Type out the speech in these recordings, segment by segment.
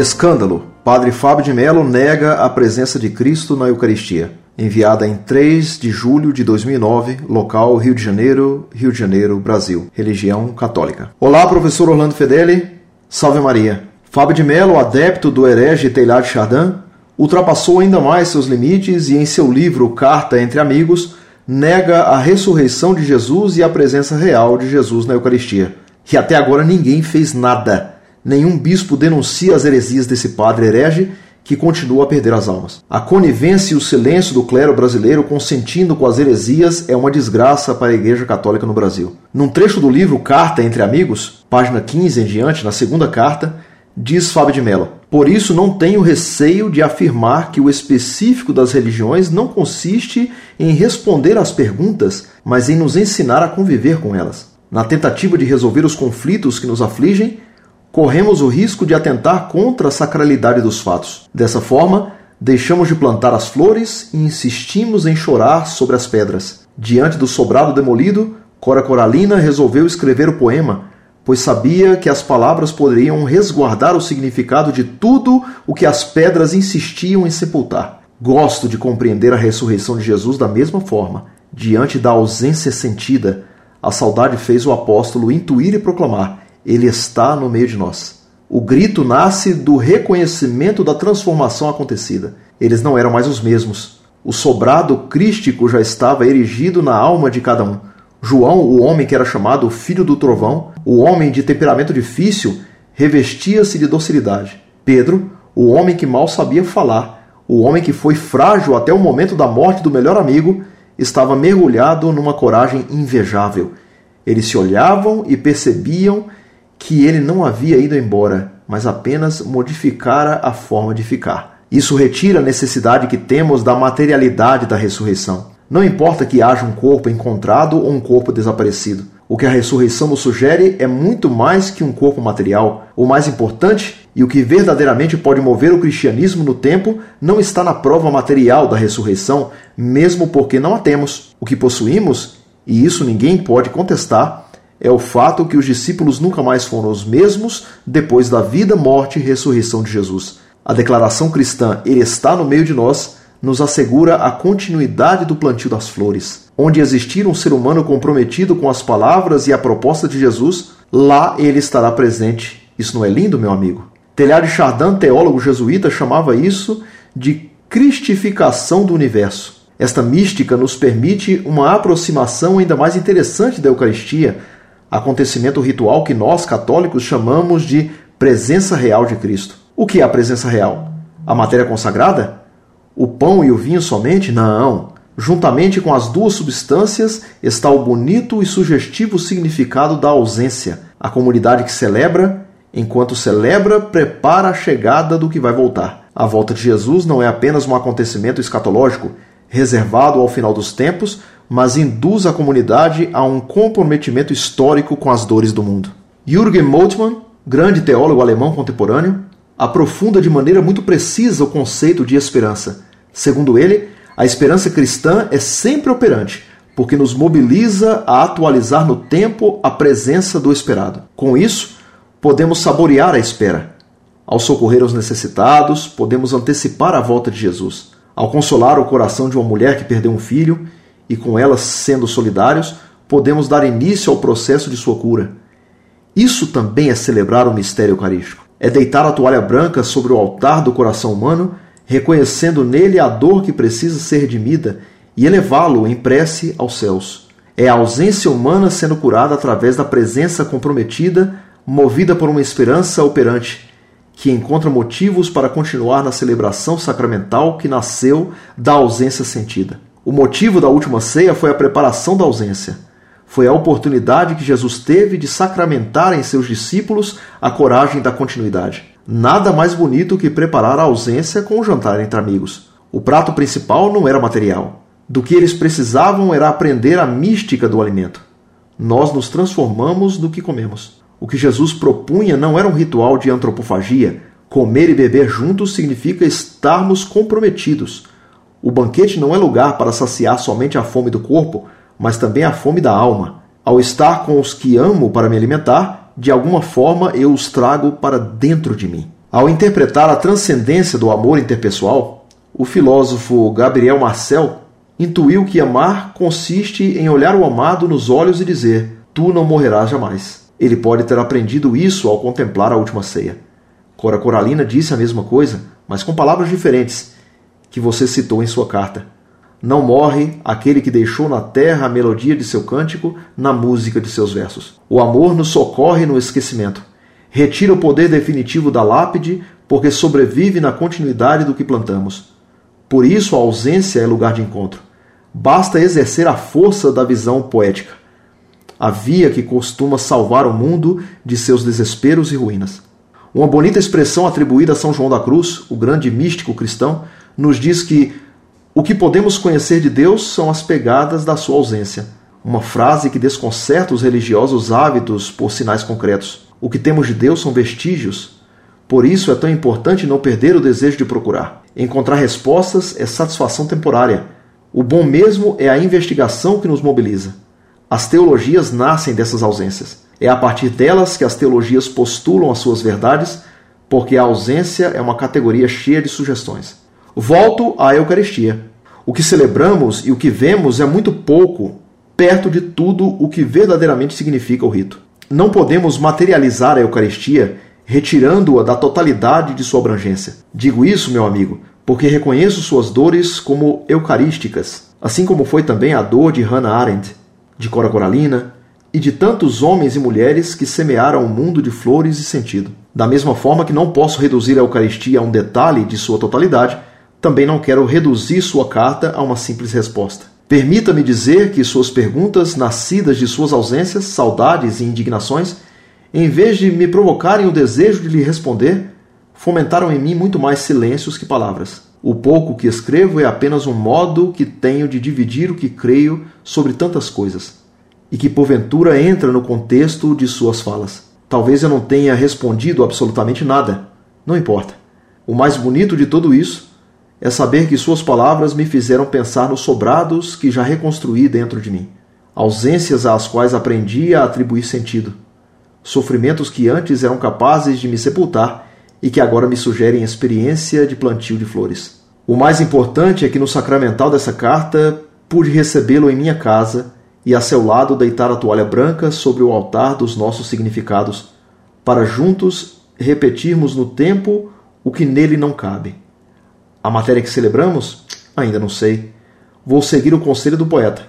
Escândalo. Padre Fábio de Mello nega a presença de Cristo na Eucaristia. Enviada em 3 de julho de 2009, local Rio de Janeiro, Rio de Janeiro, Brasil. Religião católica. Olá, professor Orlando Fedeli. Salve Maria. Fábio de Mello, adepto do herege Teilhard Chardin, ultrapassou ainda mais seus limites e em seu livro Carta entre Amigos nega a ressurreição de Jesus e a presença real de Jesus na Eucaristia. E até agora ninguém fez nada nenhum bispo denuncia as heresias desse padre herege que continua a perder as almas. A conivência e o silêncio do clero brasileiro consentindo com as heresias é uma desgraça para a Igreja Católica no Brasil. Num trecho do livro Carta entre Amigos, página 15 em diante, na segunda carta, diz Fábio de Mello: Por isso não tenho receio de afirmar que o específico das religiões não consiste em responder às perguntas, mas em nos ensinar a conviver com elas. Na tentativa de resolver os conflitos que nos afligem, corremos o risco de atentar contra a sacralidade dos fatos. Dessa forma, deixamos de plantar as flores e insistimos em chorar sobre as pedras. Diante do sobrado demolido, Cora Coralina resolveu escrever o poema, pois sabia que as palavras poderiam resguardar o significado de tudo o que as pedras insistiam em sepultar. Gosto de compreender a ressurreição de Jesus da mesma forma. Diante da ausência sentida, a saudade fez o apóstolo intuir e proclamar: ele está no meio de nós. O grito nasce do reconhecimento da transformação acontecida. Eles não eram mais os mesmos. O sobrado crístico já estava erigido na alma de cada um. João, o homem que era chamado filho do trovão, o homem de temperamento difícil, revestia-se de docilidade. Pedro, o homem que mal sabia falar, o homem que foi frágil até o momento da morte do melhor amigo, estava mergulhado numa coragem invejável. Eles se olhavam e percebiam que ele não havia ido embora, mas apenas modificara a forma de ficar. Isso retira a necessidade que temos da materialidade da ressurreição. Não importa que haja um corpo encontrado ou um corpo desaparecido. O que a ressurreição nos sugere é muito mais que um corpo material. O mais importante e o que verdadeiramente pode mover o cristianismo no tempo não está na prova material da ressurreição, mesmo porque não a temos. O que possuímos, e isso ninguém pode contestar, é o fato que os discípulos nunca mais foram os mesmos depois da vida, morte e ressurreição de Jesus. A declaração cristã Ele está no meio de nós nos assegura a continuidade do plantio das flores. Onde existir um ser humano comprometido com as palavras e a proposta de Jesus, lá ele estará presente. Isso não é lindo, meu amigo? Telhado de Chardin, teólogo jesuíta, chamava isso de cristificação do universo. Esta mística nos permite uma aproximação ainda mais interessante da Eucaristia, acontecimento ritual que nós, católicos, chamamos de presença real de Cristo. O que é a presença real? A matéria consagrada? O pão e o vinho somente? Não. Juntamente com as duas substâncias está o bonito e sugestivo significado da ausência. A comunidade que celebra, enquanto celebra, prepara a chegada do que vai voltar. A volta de Jesus não é apenas um acontecimento escatológico, reservado ao final dos tempos, mas induz a comunidade a um comprometimento histórico com as dores do mundo. Jürgen Moltmann, grande teólogo alemão contemporâneo, aprofunda de maneira muito precisa o conceito de esperança. Segundo ele, a esperança cristã é sempre operante, porque nos mobiliza a atualizar no tempo a presença do esperado. Com isso, podemos saborear a espera. Ao socorrer os necessitados, podemos antecipar a volta de Jesus. Ao consolar o coração de uma mulher que perdeu um filho, e com elas sendo solidários, podemos dar início ao processo de sua cura. Isso também é celebrar o mistério eucarístico. É deitar a toalha branca sobre o altar do coração humano, reconhecendo nele a dor que precisa ser redimida e elevá-lo em prece aos céus. É a ausência humana sendo curada através da presença comprometida, movida por uma esperança operante, que encontra motivos para continuar na celebração sacramental que nasceu da ausência sentida. O motivo da última ceia foi a preparação da ausência. Foi a oportunidade que Jesus teve de sacramentar em seus discípulos a coragem da continuidade. Nada mais bonito que preparar a ausência com o jantar entre amigos. O prato principal não era material. Do que eles precisavam era aprender a mística do alimento. Nós nos transformamos no que comemos. O que Jesus propunha não era um ritual de antropofagia. Comer e beber juntos significa estarmos comprometidos o banquete não é lugar para saciar somente a fome do corpo, mas também a fome da alma. Ao estar com os que amo para me alimentar, de alguma forma eu os trago para dentro de mim. Ao interpretar a transcendência do amor interpessoal, o filósofo Gabriel Marcel intuiu que amar consiste em olhar o amado nos olhos e dizer: Tu não morrerás jamais. Ele pode ter aprendido isso ao contemplar a última ceia. Cora Coralina disse a mesma coisa, mas com palavras diferentes, que você citou em sua carta. Não morre aquele que deixou na terra a melodia de seu cântico, na música de seus versos. O amor nos socorre no esquecimento. Retira o poder definitivo da lápide, porque sobrevive na continuidade do que plantamos. Por isso a ausência é lugar de encontro. Basta exercer a força da visão poética. A via que costuma salvar o mundo de seus desesperos e ruínas. Uma bonita expressão atribuída a São João da Cruz, o grande místico cristão, nos diz que o que podemos conhecer de Deus são as pegadas da sua ausência. Uma frase que desconcerta os religiosos ávidos por sinais concretos. O que temos de Deus são vestígios. Por isso é tão importante não perder o desejo de procurar. Encontrar respostas é satisfação temporária. O bom mesmo é a investigação que nos mobiliza. As teologias nascem dessas ausências. É a partir delas que as teologias postulam as suas verdades, porque a ausência é uma categoria cheia de sugestões. Volto à Eucaristia. O que celebramos e o que vemos é muito pouco perto de tudo o que verdadeiramente significa o rito. Não podemos materializar a Eucaristia retirando-a da totalidade de sua abrangência. Digo isso, meu amigo, porque reconheço suas dores como eucarísticas, assim como foi também a dor de Hannah Arendt, de Cora Coralina e de tantos homens e mulheres que semearam um mundo de flores e sentido. Da mesma forma que não posso reduzir a Eucaristia a um detalhe de sua totalidade, também não quero reduzir sua carta a uma simples resposta. Permita-me dizer que suas perguntas, nascidas de suas ausências, saudades e indignações, em vez de me provocarem o desejo de lhe responder, fomentaram em mim muito mais silêncios que palavras. O pouco que escrevo é apenas um modo que tenho de dividir o que creio sobre tantas coisas, e que porventura entra no contexto de suas falas. Talvez eu não tenha respondido absolutamente nada. Não importa. O mais bonito de tudo isso é saber que suas palavras me fizeram pensar nos sobrados que já reconstruí dentro de mim, ausências às quais aprendi a atribuir sentido, sofrimentos que antes eram capazes de me sepultar e que agora me sugerem experiência de plantio de flores. O mais importante é que no sacramental dessa carta pude recebê-lo em minha casa e a seu lado deitar a toalha branca sobre o altar dos nossos significados, para juntos repetirmos no tempo o que nele não cabe. A matéria que celebramos? Ainda não sei. Vou seguir o conselho do poeta.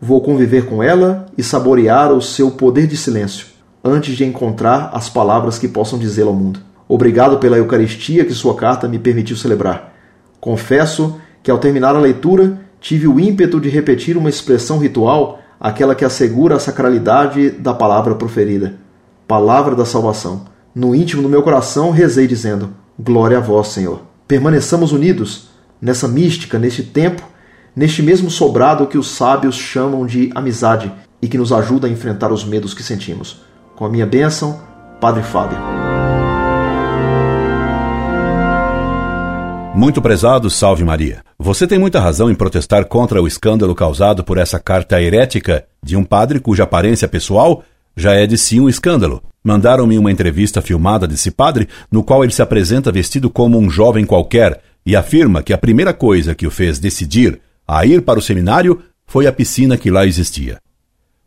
Vou conviver com ela e saborear o seu poder de silêncio, antes de encontrar as palavras que possam dizê-lo ao mundo. Obrigado pela Eucaristia que sua carta me permitiu celebrar. Confesso que, ao terminar a leitura, tive o ímpeto de repetir uma expressão ritual, aquela que assegura a sacralidade da palavra proferida. Palavra da salvação. No íntimo do meu coração rezei dizendo: Glória a vós, Senhor permaneçamos unidos nessa mística, neste tempo, neste mesmo sobrado que os sábios chamam de amizade e que nos ajuda a enfrentar os medos que sentimos. Com a minha bênção, Padre Fábio. Muito prezado, salve Maria. Você tem muita razão em protestar contra o escândalo causado por essa carta herética de um padre cuja aparência pessoal já é de si um escândalo. Mandaram-me uma entrevista filmada desse padre, no qual ele se apresenta vestido como um jovem qualquer e afirma que a primeira coisa que o fez decidir a ir para o seminário foi a piscina que lá existia.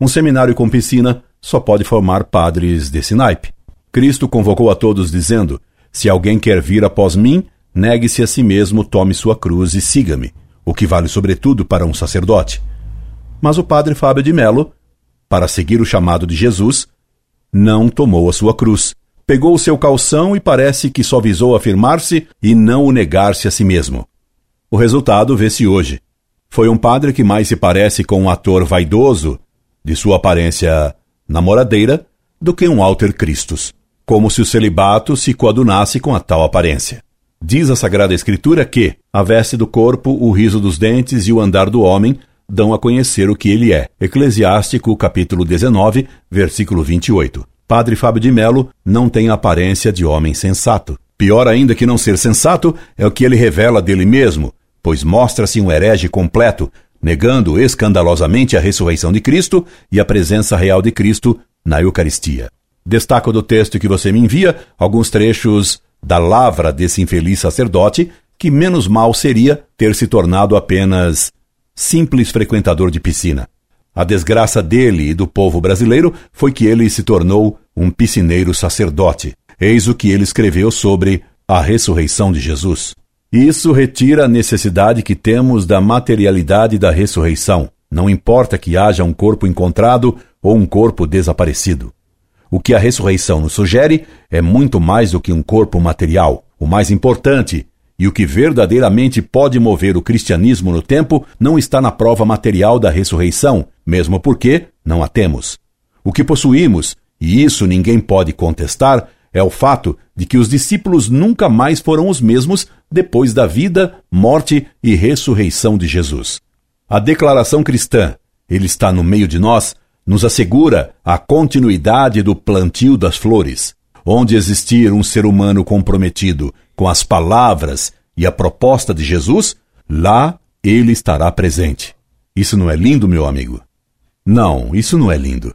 Um seminário com piscina só pode formar padres desse naipe. Cristo convocou a todos dizendo: Se alguém quer vir após mim, negue-se a si mesmo, tome sua cruz e siga-me, o que vale sobretudo para um sacerdote. Mas o padre Fábio de Melo, para seguir o chamado de Jesus, não tomou a sua cruz. Pegou o seu calção e parece que só visou afirmar-se e não o negar-se a si mesmo. O resultado vê-se hoje. Foi um padre que mais se parece com um ator vaidoso, de sua aparência namoradeira, do que um alter Christus, como se o celibato se coadunasse com a tal aparência. Diz a Sagrada Escritura que a veste do corpo, o riso dos dentes e o andar do homem dão a conhecer o que ele é. Eclesiástico, capítulo 19, versículo 28. Padre Fábio de Melo não tem aparência de homem sensato. Pior ainda que não ser sensato é o que ele revela dele mesmo, pois mostra-se um herege completo, negando escandalosamente a ressurreição de Cristo e a presença real de Cristo na Eucaristia. Destaco do texto que você me envia alguns trechos da lavra desse infeliz sacerdote, que menos mal seria ter se tornado apenas simples frequentador de piscina. A desgraça dele e do povo brasileiro foi que ele se tornou um piscineiro sacerdote. Eis o que ele escreveu sobre a ressurreição de Jesus. Isso retira a necessidade que temos da materialidade da ressurreição. Não importa que haja um corpo encontrado ou um corpo desaparecido. O que a ressurreição nos sugere é muito mais do que um corpo material. O mais importante e o que verdadeiramente pode mover o cristianismo no tempo não está na prova material da ressurreição, mesmo porque não a temos. O que possuímos, e isso ninguém pode contestar, é o fato de que os discípulos nunca mais foram os mesmos depois da vida, morte e ressurreição de Jesus. A declaração cristã, Ele está no meio de nós, nos assegura a continuidade do plantio das flores. Onde existir um ser humano comprometido com as palavras e a proposta de Jesus, lá ele estará presente. Isso não é lindo, meu amigo? Não, isso não é lindo.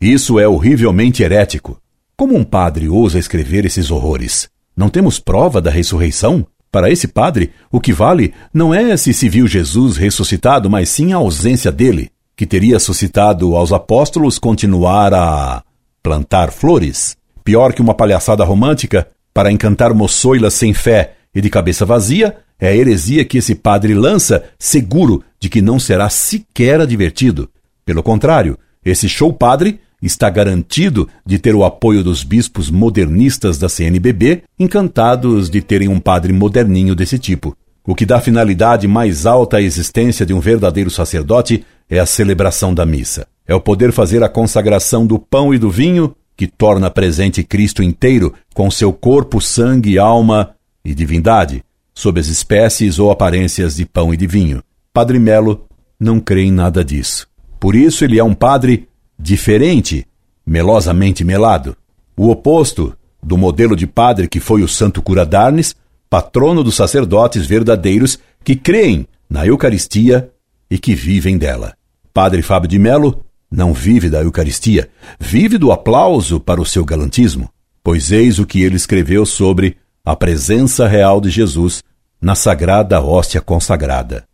Isso é horrivelmente herético. Como um padre ousa escrever esses horrores? Não temos prova da ressurreição? Para esse padre, o que vale não é se se viu Jesus ressuscitado, mas sim a ausência dele que teria suscitado aos apóstolos continuar a plantar flores. Pior que uma palhaçada romântica, para encantar moçoilas sem fé e de cabeça vazia, é a heresia que esse padre lança, seguro de que não será sequer divertido. Pelo contrário, esse show padre está garantido de ter o apoio dos bispos modernistas da CNBB, encantados de terem um padre moderninho desse tipo. O que dá finalidade mais alta à existência de um verdadeiro sacerdote é a celebração da missa. É o poder fazer a consagração do pão e do vinho que torna presente Cristo inteiro com seu corpo, sangue, alma e divindade, sob as espécies ou aparências de pão e de vinho. Padre Melo não crê em nada disso. Por isso ele é um padre diferente, melosamente melado. O oposto do modelo de padre que foi o Santo Cura d'Arnes, patrono dos sacerdotes verdadeiros que creem na Eucaristia e que vivem dela. Padre Fábio de Melo não vive da Eucaristia, vive do aplauso para o seu galantismo, pois eis o que ele escreveu sobre a presença real de Jesus na sagrada hóstia consagrada.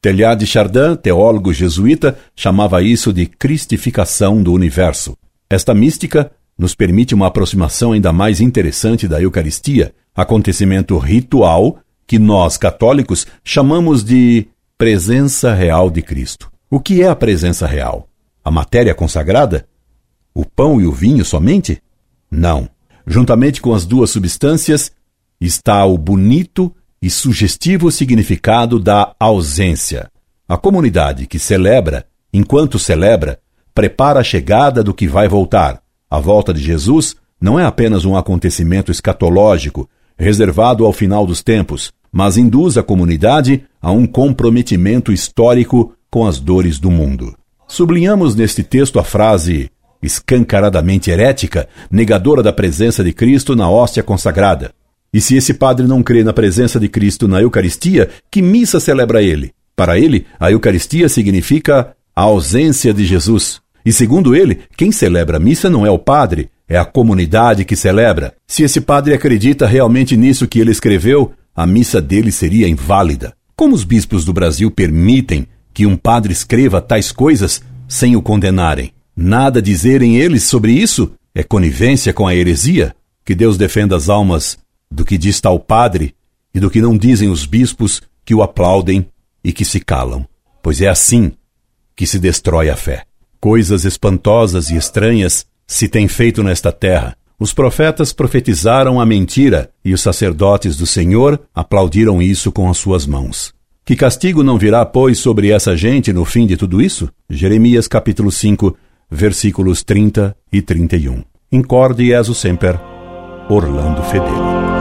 Teilhard de Chardin, teólogo jesuíta, chamava isso de cristificação do universo. Esta mística nos permite uma aproximação ainda mais interessante da Eucaristia, acontecimento ritual que nós, católicos, chamamos de presença real de Cristo. O que é a presença real? A matéria consagrada? O pão e o vinho somente? Não. Juntamente com as duas substâncias está o bonito e sugestivo significado da ausência. A comunidade que celebra, enquanto celebra, prepara a chegada do que vai voltar. A volta de Jesus não é apenas um acontecimento escatológico reservado ao final dos tempos, mas induz a comunidade a um comprometimento histórico com as dores do mundo. Sublinhamos neste texto a frase escancaradamente herética, negadora da presença de Cristo na hóstia consagrada. E se esse padre não crê na presença de Cristo na Eucaristia, que missa celebra ele? Para ele, a Eucaristia significa a ausência de Jesus. E segundo ele, quem celebra a missa não é o padre, é a comunidade que celebra. Se esse padre acredita realmente nisso que ele escreveu, a missa dele seria inválida. Como os bispos do Brasil permitem que um padre escreva tais coisas sem o condenarem. Nada dizerem eles sobre isso é conivência com a heresia. Que Deus defenda as almas do que diz tal padre e do que não dizem os bispos que o aplaudem e que se calam, pois é assim que se destrói a fé. Coisas espantosas e estranhas se têm feito nesta terra. Os profetas profetizaram a mentira e os sacerdotes do Senhor aplaudiram isso com as suas mãos. Que castigo não virá, pois, sobre essa gente no fim de tudo isso? Jeremias capítulo 5, versículos 30 e 31. Incorde Jesus Semper, Orlando Fedeli.